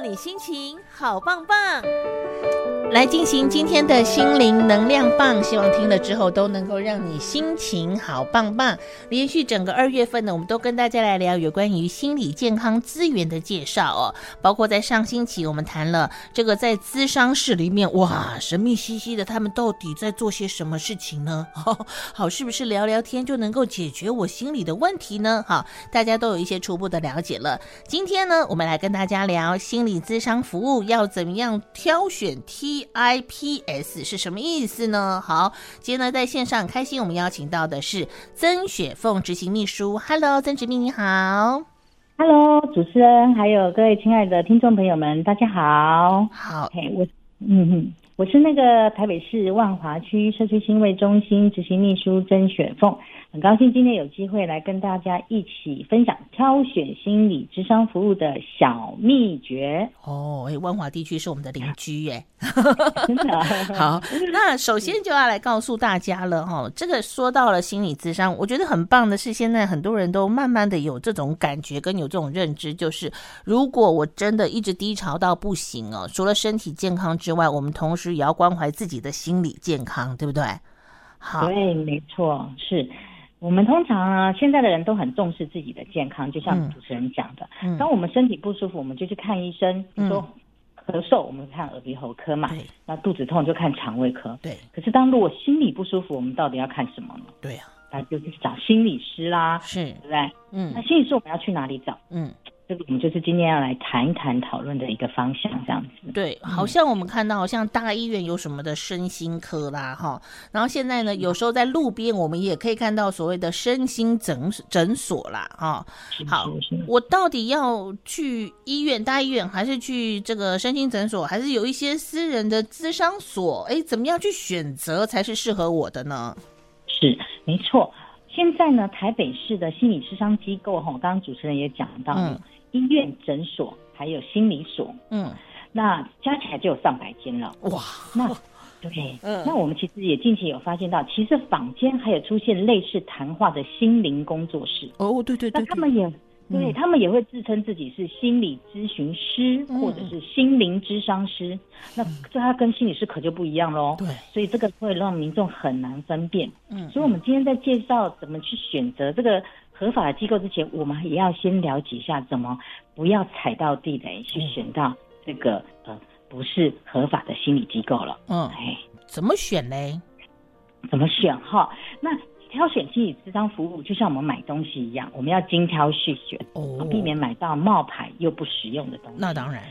你心情好棒棒。来进行今天的心灵能量棒，希望听了之后都能够让你心情好棒棒。连续整个二月份呢，我们都跟大家来聊有关于心理健康资源的介绍哦，包括在上星期我们谈了这个在咨商室里面，哇，神秘兮兮的，他们到底在做些什么事情呢？好，好，是不是聊聊天就能够解决我心里的问题呢？好，大家都有一些初步的了解了。今天呢，我们来跟大家聊心理咨商服务要怎么样挑选。TIPS 是什么意思呢？好，今天呢在线上很开心，我们邀请到的是曾雪凤执行秘书。Hello，曾执秘你好。Hello，主持人还有各位亲爱的听众朋友们，大家好。好，嘿，我嗯哼，我是那个台北市万华区社区新卫中心执行秘书曾雪凤。很高兴今天有机会来跟大家一起分享挑选心理智商服务的小秘诀哦。哎，万华地区是我们的邻居耶。好，那首先就要来告诉大家了哈。这个说到了心理智商，我觉得很棒的是，现在很多人都慢慢的有这种感觉跟有这种认知，就是如果我真的一直低潮到不行哦，除了身体健康之外，我们同时也要关怀自己的心理健康，对不对？好，对，没错，是。我们通常啊，现在的人都很重视自己的健康，就像主持人讲的，嗯嗯、当我们身体不舒服，我们就去看医生。说咳嗽，我们看耳鼻喉科嘛；对那肚子痛就看肠胃科。对。可是当如果心里不舒服，我们到底要看什么呢？对呀、啊，那就去找心理师啦，是，对不对？嗯。那心理师我们要去哪里找？嗯。这个我们就是今天要来谈一谈、讨论的一个方向，这样子。对，好像我们看到，像大医院有什么的身心科啦，哈，然后现在呢，有时候在路边我们也可以看到所谓的身心诊诊所啦，哈。好，我到底要去医院、大医院，还是去这个身心诊所，还是有一些私人的咨商所？哎，怎么样去选择才是适合我的呢？是，没错。现在呢，台北市的心理咨商机构，哈，刚刚主持人也讲到。嗯医院、诊所还有心理所，嗯，那加起来就有上百间了。哇，那对，嗯，那我们其实也近期有发现到，其实坊间还有出现类似谈话的心灵工作室。哦，对对对，对，那他们也。对，他们也会自称自己是心理咨询师，或者是心灵咨商师。嗯、那这他跟心理师可就不一样喽。对，所以这个会让民众很难分辨。嗯，所以我们今天在介绍怎么去选择这个合法的机构之前，我们也要先了解一下怎么不要踩到地雷，去选到这个、嗯、呃不是合法的心理机构了。嗯，哎，怎么选呢？怎么选哈？那。挑选心理咨商服务，就像我们买东西一样，我们要精挑细选，哦，避免买到冒牌又不实用的东西。那当然。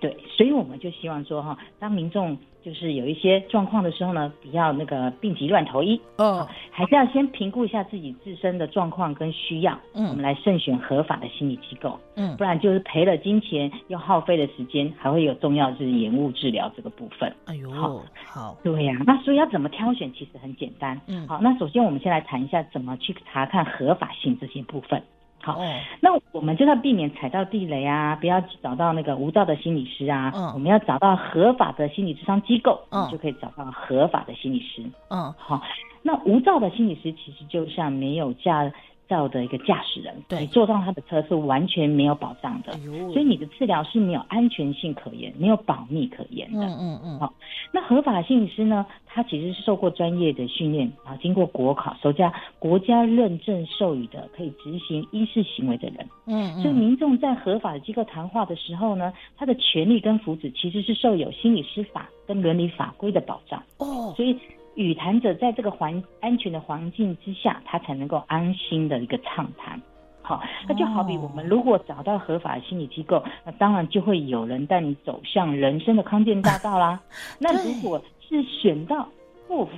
对，所以我们就希望说哈，当民众就是有一些状况的时候呢，不要那个病急乱投医，哦，还是要先评估一下自己自身的状况跟需要，嗯，我们来慎选合法的心理机构，嗯，不然就是赔了金钱又耗费了时间，还会有重要就是延误治疗这个部分。哎呦，好，好，对呀，那所以要怎么挑选，其实很简单，嗯，好，那首先我们先来谈一下怎么去查看合法性这些部分。好，哦、那我们就要避免踩到地雷啊，不要找到那个无照的心理师啊。嗯，我们要找到合法的心理智商机构，嗯，就可以找到合法的心理师。嗯，好，那无照的心理师其实就像没有驾照的一个驾驶人，对，你坐上他的车是完全没有保障的，所以你的治疗是没有安全性可言，没有保密可言的。嗯嗯嗯。好，那合法的心理师呢？他其实是受过专业的训练啊，经过国考，首家国家认证授予的，可以执行医事行为的人。嗯嗯。所以民众在合法的机构谈话的时候呢，他的权利跟福祉其实是受有心理师法跟伦理法规的保障。哦。所以。与谈者在这个环安全的环境之下，他才能够安心的一个畅谈。好，那就好比我们如果找到合法的心理机构，那当然就会有人带你走向人生的康健大道啦。那如果是选到不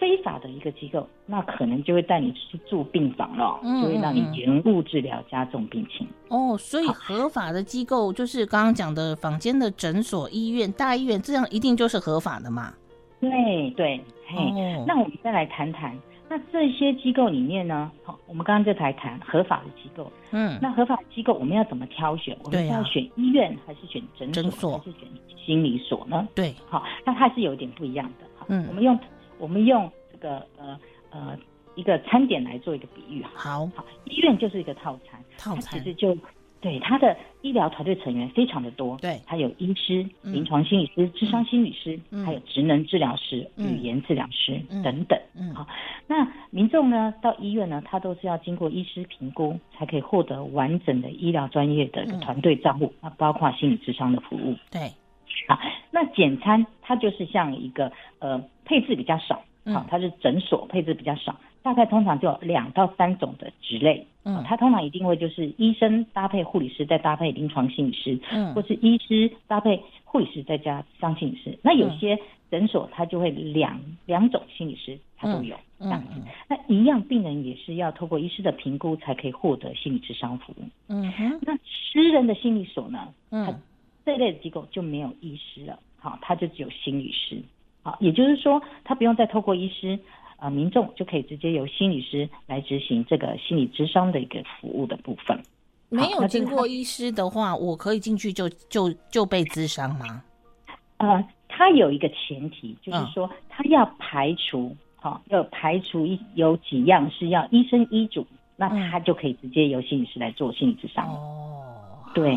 非法的一个机构，那可能就会带你去住病房了，就会让你延误治疗，加重病情。哦，所以合法的机构就是刚刚讲的坊间的诊所、医院、大医院，这样一定就是合法的嘛？对对，嘿，哦、那我们再来谈谈，那这些机构里面呢，好，我们刚刚就来谈合法的机构，嗯，那合法的机构我们要怎么挑选？我们是要选医院还是选诊所，诊所还是选心理所呢？对，好，那它是有点不一样的，哈，嗯，我们用我们用这个呃呃一个餐点来做一个比喻，好，好，医院就是一个套餐，套餐其实就对，他的医疗团队成员非常的多，对，他有医师、临床心理师、智商心理师，还有职能治疗师、语言治疗师等等。嗯，好，那民众呢到医院呢，他都是要经过医师评估，才可以获得完整的医疗专业的团队照顾，那包括心理智商的服务。对，好，那简餐它就是像一个呃配置比较少，好，它是诊所配置比较少。大概通常就有两到三种的职类，嗯，它通常一定会就是医生搭配护理师，再搭配临床心理师，嗯，或是医师搭配护理师再加上心理师。那有些诊所它就会两两种心理师，它都有这样子。那一样病人也是要透过医师的评估才可以获得心理智商服务。嗯哼，那私人的心理所呢，嗯，它这类的机构就没有医师了，好，它就只有心理师，好，也就是说，他不用再透过医师。啊，民众就可以直接由心理师来执行这个心理咨商的一个服务的部分。没有经过医师的话，我可以进去就就就被咨商吗？呃，他有一个前提，就是说他要排除，好、嗯，要排除一有几样是要医生医嘱，那他就可以直接由心理师来做心理咨商。哦，对。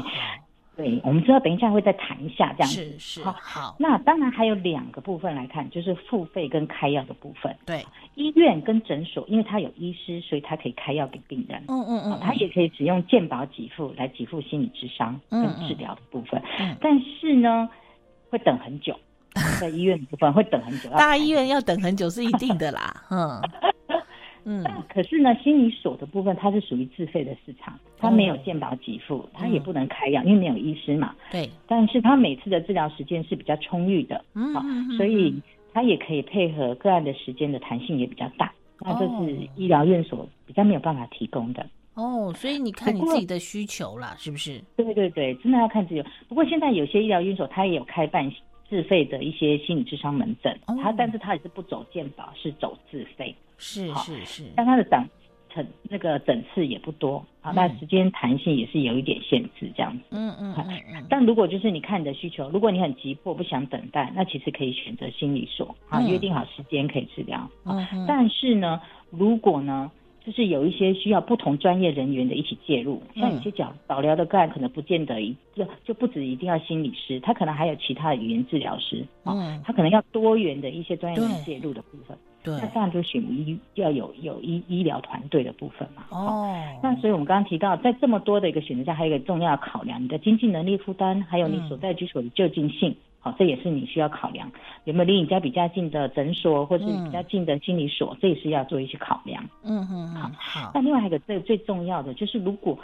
对，我们知道，等一下会再谈一下这样子。是是好，好。那当然还有两个部分来看，就是付费跟开药的部分。对，医院跟诊所，因为他有医师，所以他可以开药给病人。嗯嗯嗯。他也可以使用健保给付来给付心理智商跟治疗的部分。嗯，嗯。但是呢，会等很久，在医院的部分会等很久。大医院要等很久是一定的啦。嗯。嗯，可是呢，心理所的部分它是属于自费的市场，它没有健保给付，它也不能开药，因为没有医师嘛。对。但是它每次的治疗时间是比较充裕的，嗯，所以它也可以配合个案的时间的弹性也比较大。那这是医疗院所比较没有办法提供的。哦，所以你看你自己的需求啦，是不是？对对对，真的要看自己。不过现在有些医疗院所它也有开办自费的一些心理智商门诊，它但是他也是不走健保，是走自费。是是是，但他的诊诊那个诊次也不多啊，那时间弹性也是有一点限制这样子。嗯嗯嗯嗯。但如果就是你看你的需求，如果你很急迫不想等待，那其实可以选择心理所啊，约定好时间可以治疗。嗯。但是呢，如果呢，就是有一些需要不同专业人员的一起介入，像有些讲早疗的个案，可能不见得一就就不止一定要心理师，他可能还有其他的语言治疗师啊，他可能要多元的一些专业人介入的部分。对，那当然就选医要有有医医疗团队的部分嘛。哦，那所以我们刚刚提到，在这么多的一个选择下，还有一个重要的考量，你的经济能力负担，还有你所在居所的就近性，好、嗯，这也是你需要考量。有没有离你家比较近的诊所，或是比较近的心理所，嗯、这也是要做一些考量。嗯嗯，好好。那另外还有一个最最重要的就是如果。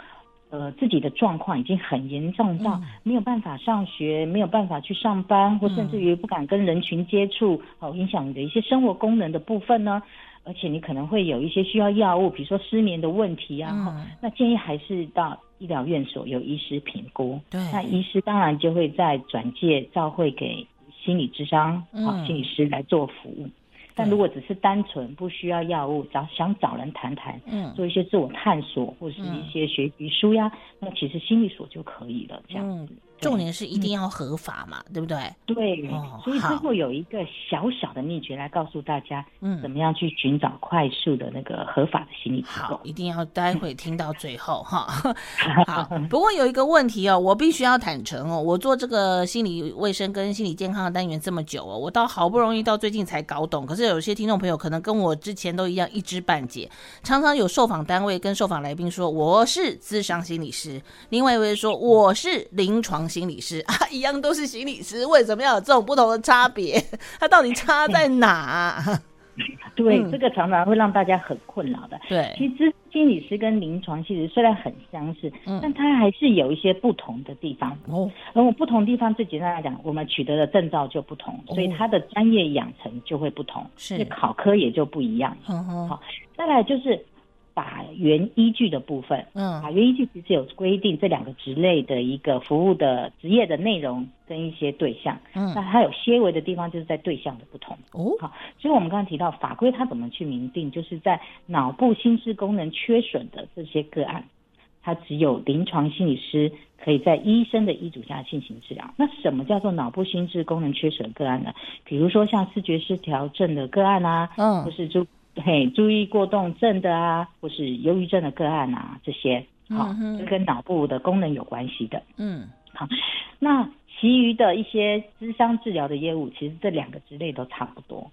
呃，自己的状况已经很严重到没有办法上学，嗯、没有办法去上班，或甚至于不敢跟人群接触，哦，影响你的一些生活功能的部分呢。而且你可能会有一些需要药物，比如说失眠的问题啊。嗯、那建议还是到医疗院所有医师评估。对，那医师当然就会再转介照会给心理智商，嗯、心理师来做服务。但如果只是单纯不需要药物，找想找人谈谈，嗯，做一些自我探索或是一些学习舒压，那其实心理所就可以了，这样子。重点是一定要合法嘛，对不对？对，所以最后有一个小小的秘诀来告诉大家，嗯，怎么样去寻找快速的那个合法的心理机构。好，一定要待会听到最后哈。好，不过有一个问题哦，我必须要坦诚哦，我做这个心理卫生跟心理健康的单元这么久哦，我到好不容易到最近才搞懂。可是有些听众朋友可能跟我之前都一样一知半解，常常有受访单位跟受访来宾说我是咨商心理师，另外一位说我是临床。心理师 啊，一样都是心理师，为什么要有这种不同的差别？它到底差在哪啊？对，嗯、这个常常会让大家很困扰的。对，其实心理师跟临床心理师虽然很相似，嗯、但它还是有一些不同的地方。哦，而我不同地方最简单来讲，我们取得的证照就不同，哦、所以他的专业养成就会不同，是考科也就不一样。好，再来就是。法源依据的部分，嗯，法源依据其实有规定这两个职类的一个服务的职业的内容跟一些对象，嗯，那它有些微的地方就是在对象的不同，哦，好，所以我们刚刚提到法规它怎么去明定，就是在脑部心智功能缺损的这些个案，它只有临床心理师可以在医生的医嘱下进行治疗。那什么叫做脑部心智功能缺损个案呢？比如说像视觉失调症的个案啊，嗯，就是就。嘿，注意过动症的啊，或是忧郁症的个案啊，这些好、跟脑部的功能有关系的。嗯，好，那其余的一些咨商治疗的业务，其实这两个之类都差不多。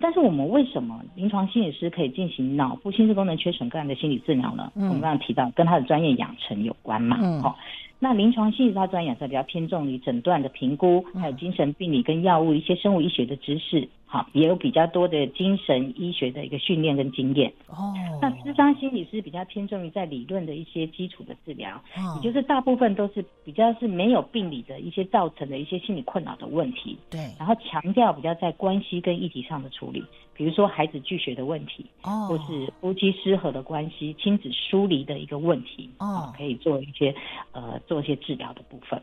但是我们为什么临床心理师可以进行脑部心智功能缺损个案的心理治疗呢？嗯、我们刚刚提到跟他的专业养成有关嘛。嗯，好。那临床心理他专业养成比较偏重于诊断的评估，还有精神病理跟药物一些生物医学的知识。好，也有比较多的精神医学的一个训练跟经验。哦，那咨商心理师比较偏重于在理论的一些基础的治疗。哦，也就是大部分都是比较是没有病理的一些造成的一些心理困扰的问题。对，然后强调比较在关系跟议题上的处理，比如说孩子拒学的问题，哦，或是夫妻失和的关系、亲子疏离的一个问题，哦，可以做一些呃做一些治疗的部分。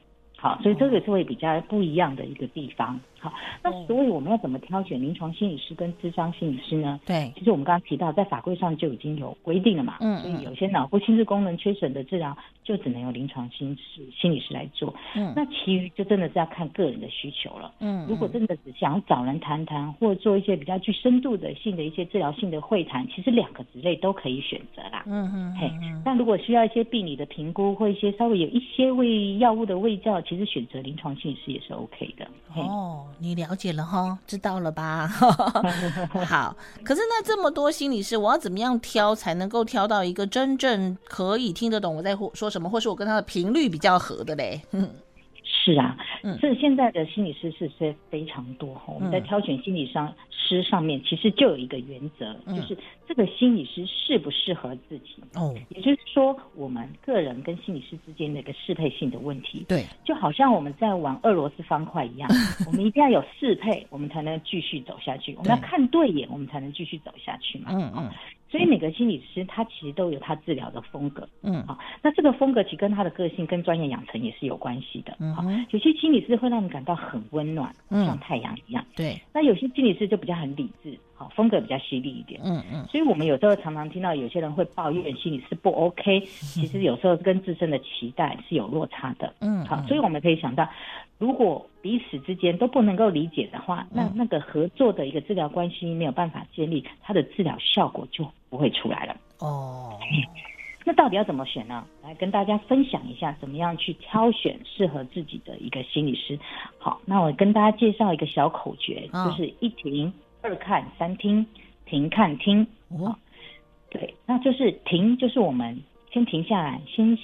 好，所以这个是会比较不一样的一个地方。好，那所以我们要怎么挑选临床心理师跟智商心理师呢？对，其实我们刚刚提到，在法规上就已经有规定了嘛。嗯，所以有些脑部心智功能缺损的治疗，就只能由临床心理心理师来做。嗯，那其余就真的是要看个人的需求了。嗯，如果真的只想找人谈谈，或者做一些比较具深度的性的一些治疗性的会谈，其实两个职类都可以选择啦。嗯嗯，嘿，但如果需要一些病理的评估，或一些稍微有一些为药物的卫教，其实选择临床心理师也是 OK 的。哦，你了解了哈。哦，知道了吧？好，可是那这么多心理师，我要怎么样挑才能够挑到一个真正可以听得懂我在说什么，或是我跟他的频率比较合的嘞？是啊，嗯，所以现在的心理师是非非常多哈。我们在挑选心理上师上面，其实就有一个原则，嗯，就是这个心理师适不适合自己。哦，也就是说，我们个人跟心理师之间的一个适配性的问题。对，就好像我们在玩俄罗斯方块一样，我们一定要有适配，我们才能继续走下去。我们要看对眼，我们才能继续走下去嘛。嗯嗯。所以每个心理师他其实都有他治疗的风格，嗯，好，那这个风格其实跟他的个性跟专业养成也是有关系的，嗯，好，有些心理师会让你感到很温暖，嗯，像太阳一样，对，那有些心理师就比较很理智，好，风格比较犀利一点，嗯嗯，所以我们有时候常常听到有些人会抱怨心理师不 OK，其实有时候跟自身的期待是有落差的，嗯，好，所以我们可以想到，如果彼此之间都不能够理解的话，那那个合作的一个治疗关系没有办法建立，它的治疗效果就不会出来了。哦，那到底要怎么选呢？来跟大家分享一下，怎么样去挑选适合自己的一个心理师。好，那我跟大家介绍一个小口诀，哦、就是一停、二看、三听，停、看、听。哦，对，那就是停，就是我们先停下来，先。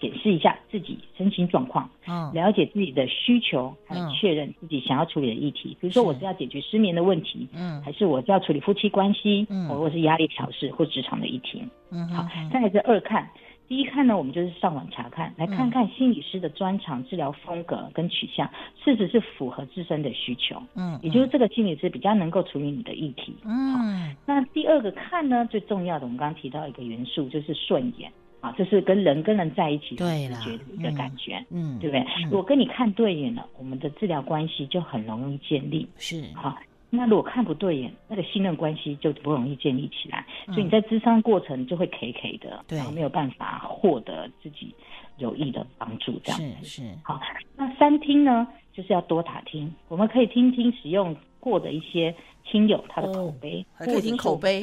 检视一下自己身心状况，嗯，了解自己的需求，还有确认自己想要处理的议题。比如说，我是要解决失眠的问题，嗯，还是我是要处理夫妻关系，嗯，或者是压力调试或职场的议题，嗯，好，再来是二看，第一看呢，我们就是上网查看，来看看心理师的专长、治疗风格跟取向，是不是符合自身的需求，嗯，也就是这个心理师比较能够处理你的议题，嗯，那第二个看呢，最重要的，我们刚刚提到一个元素就是顺眼。啊，这是跟人跟人在一起的直觉的一个感觉，嗯，对不对？如果跟你看对眼了，我们的治疗关系就很容易建立。是，好，那如果看不对眼，那个信任关系就不容易建立起来。所以你在咨商过程就会 K K 的，然后，没有办法获得自己有益的帮助，这样子是是。好，那三听呢，就是要多打听，我们可以听听使用过的一些亲友他的口碑，还可以听口碑。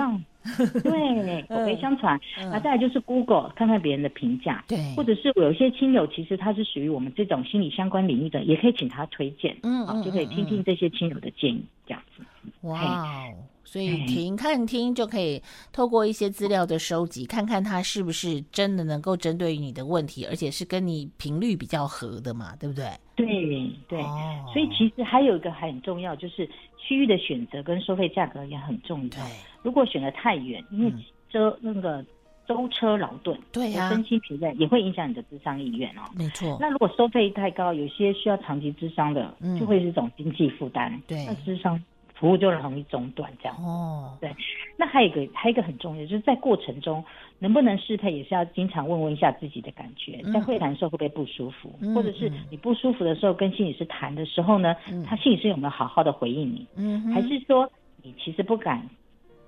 对，口碑相传，那、嗯、再来就是 Google 看看别人的评价，对，或者是我有些亲友其实他是属于我们这种心理相关领域的，也可以请他推荐，嗯，嗯，就可以听听这些亲友的建议，这样子。哇，所以听看听就可以透过一些资料的收集，看看他是不是真的能够针对于你的问题，而且是跟你频率比较合的嘛，对不对？对对、哦，所以其实还有一个很重要，就是区域的选择跟收费价格也很重要。对，如果选得太远，因为舟那个舟车劳顿，对呀，身心疲惫也会影响你的智商意愿哦。没错。那如果收费太高，有些需要长期智商的，就会是一种经济负担。对，那智商服务就容易中断，这样。哦，对。那还有一个，还有一个很重要，就是在过程中能不能适配，也是要经常问问一下自己的感觉。在会谈的时候会不会不舒服，嗯、或者是你不舒服的时候跟心理师谈的时候呢，嗯、他心理师有没有好好的回应你？嗯，还是说你其实不敢，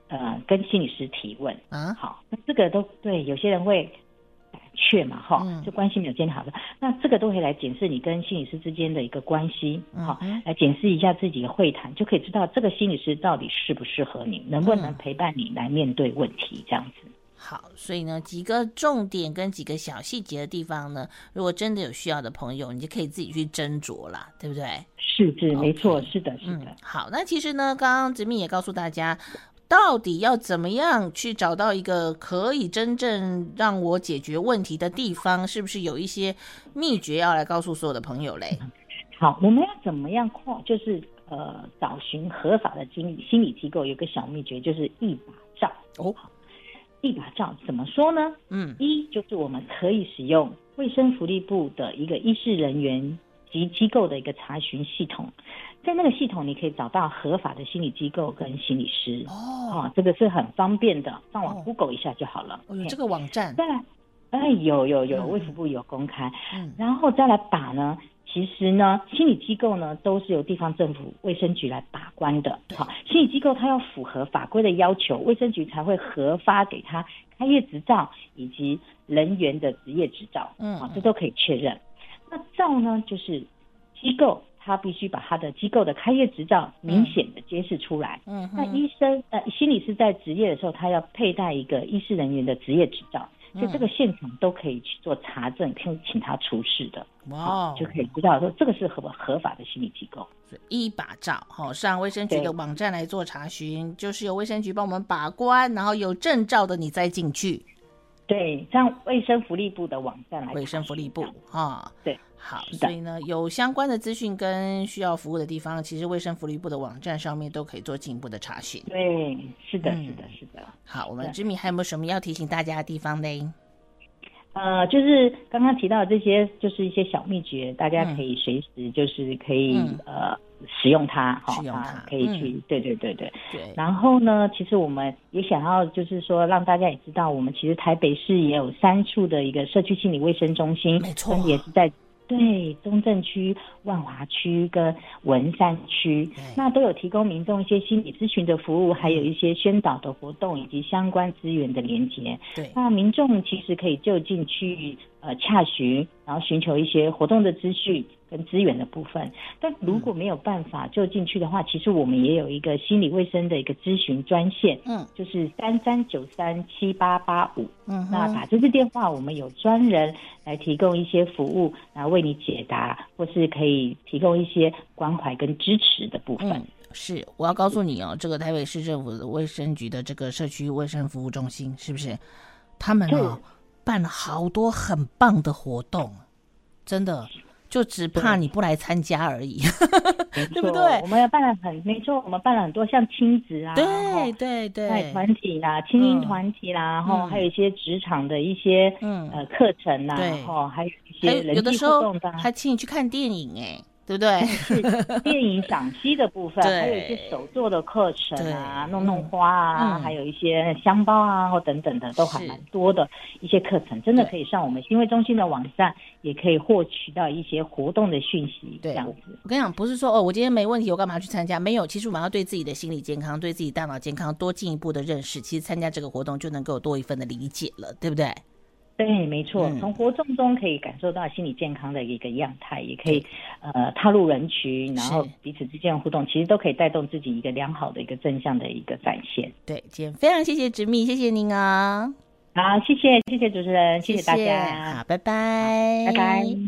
呃，跟心理师提问啊？好，那这个都对，有些人会胆怯嘛，哈、嗯，就关系没有建立好的，那这个都可以来检视你跟心理师之间的一个关系，好、嗯，来检视一下自己的会谈，就可以知道这个心理师到底适不适合你，能不能陪伴你来面对问题，这样子。好，所以呢，几个重点跟几个小细节的地方呢，如果真的有需要的朋友，你就可以自己去斟酌啦，对不对？是是，没错，是的，是的。嗯，好，那其实呢，刚刚执秘也告诉大家，到底要怎么样去找到一个可以真正让我解决问题的地方，是不是有一些秘诀要来告诉所有的朋友嘞？好，我们要怎么样跨？就是呃，找寻合法的心理心理机构，有个小秘诀，就是一把照哦。一把照怎么说呢？嗯，一就是我们可以使用卫生福利部的一个医事人员及机构的一个查询系统，在那个系统你可以找到合法的心理机构跟心理师哦，啊，这个是很方便的，上网 Google 一下就好了。哦，有这个网站。再来，哎，有有有，卫福部有公开。嗯，然后再来把呢。其实呢，心理机构呢都是由地方政府卫生局来把关的。好，心理机构它要符合法规的要求，卫生局才会核发给他开业执照以及人员的职业执照。嗯，啊，这都可以确认。那照呢，就是机构它必须把它的机构的开业执照明显的揭示出来。嗯，那医生呃心理师在执业的时候，他要佩戴一个医师人员的职业执照。所以这个现场都可以去做查证，可以请他出示的，哇，就可以知道说这个是合合法的心理机构。一把照，好，上卫生局的网站来做查询，就是由卫生局帮我们把关，然后有证照的你再进去。对，上卫生福利部的网站来。卫生福利部，啊，对，好，所以呢，有相关的资讯跟需要服务的地方，其实卫生福利部的网站上面都可以做进一步的查询。对，是的，是的，是的。好，我们知米还有没有什么要提醒大家的地方呢？呃，就是刚刚提到的这些，就是一些小秘诀，大家可以随时就是可以、嗯、呃。使用它，哈，使用它可以去，嗯、对对对对。对。然后呢，其实我们也想要，就是说让大家也知道，我们其实台北市也有三处的一个社区心理卫生中心，没错，也是在。对，中正区、万华区跟文山区，那都有提供民众一些心理咨询的服务，还有一些宣导的活动以及相关资源的连接。对，那民众其实可以就近去呃洽询，然后寻求一些活动的资讯跟资源的部分。但如果没有办法就进去的话，其实我们也有一个心理卫生的一个咨询专线，嗯，就是三三九三七八八五。嗯，那打这支电话，我们有专人来提供一些服务，然后为你解答，或是可以提供一些关怀跟支持的部分。嗯，是，我要告诉你哦，这个台北市政府的卫生局的这个社区卫生服务中心，是不是？他们哦，办了好多很棒的活动，真的。就只怕你不来参加而已，对，对不对？我们要办了很没错，我们办了很多像亲子啊，对对对，团体啦、精英团体啦，然后还有一些职场的一些嗯。呃课程啦，然后还有一些人际互动的，还请你去看电影哎。对不对？是电影赏析的部分，还有一些手作的课程啊，弄弄花啊，嗯、还有一些香包啊，或等等的，都还蛮多的一些课程，真的可以上我们新会中心的网站，也可以获取到一些活动的讯息。这样子，我跟你讲，不是说哦，我今天没问题，我干嘛去参加？没有，其实我们要对自己的心理健康、对自己大脑健康多进一步的认识，其实参加这个活动就能够多一份的理解了，对不对？对，没错，从活动中可以感受到心理健康的一个样态，也可以呃踏入人群，然后彼此之间的互动，其实都可以带动自己一个良好的一个正向的一个展现。对，今天非常谢谢植密，谢谢您啊！好，谢谢谢谢主持人，谢谢大家，好，拜拜，拜拜。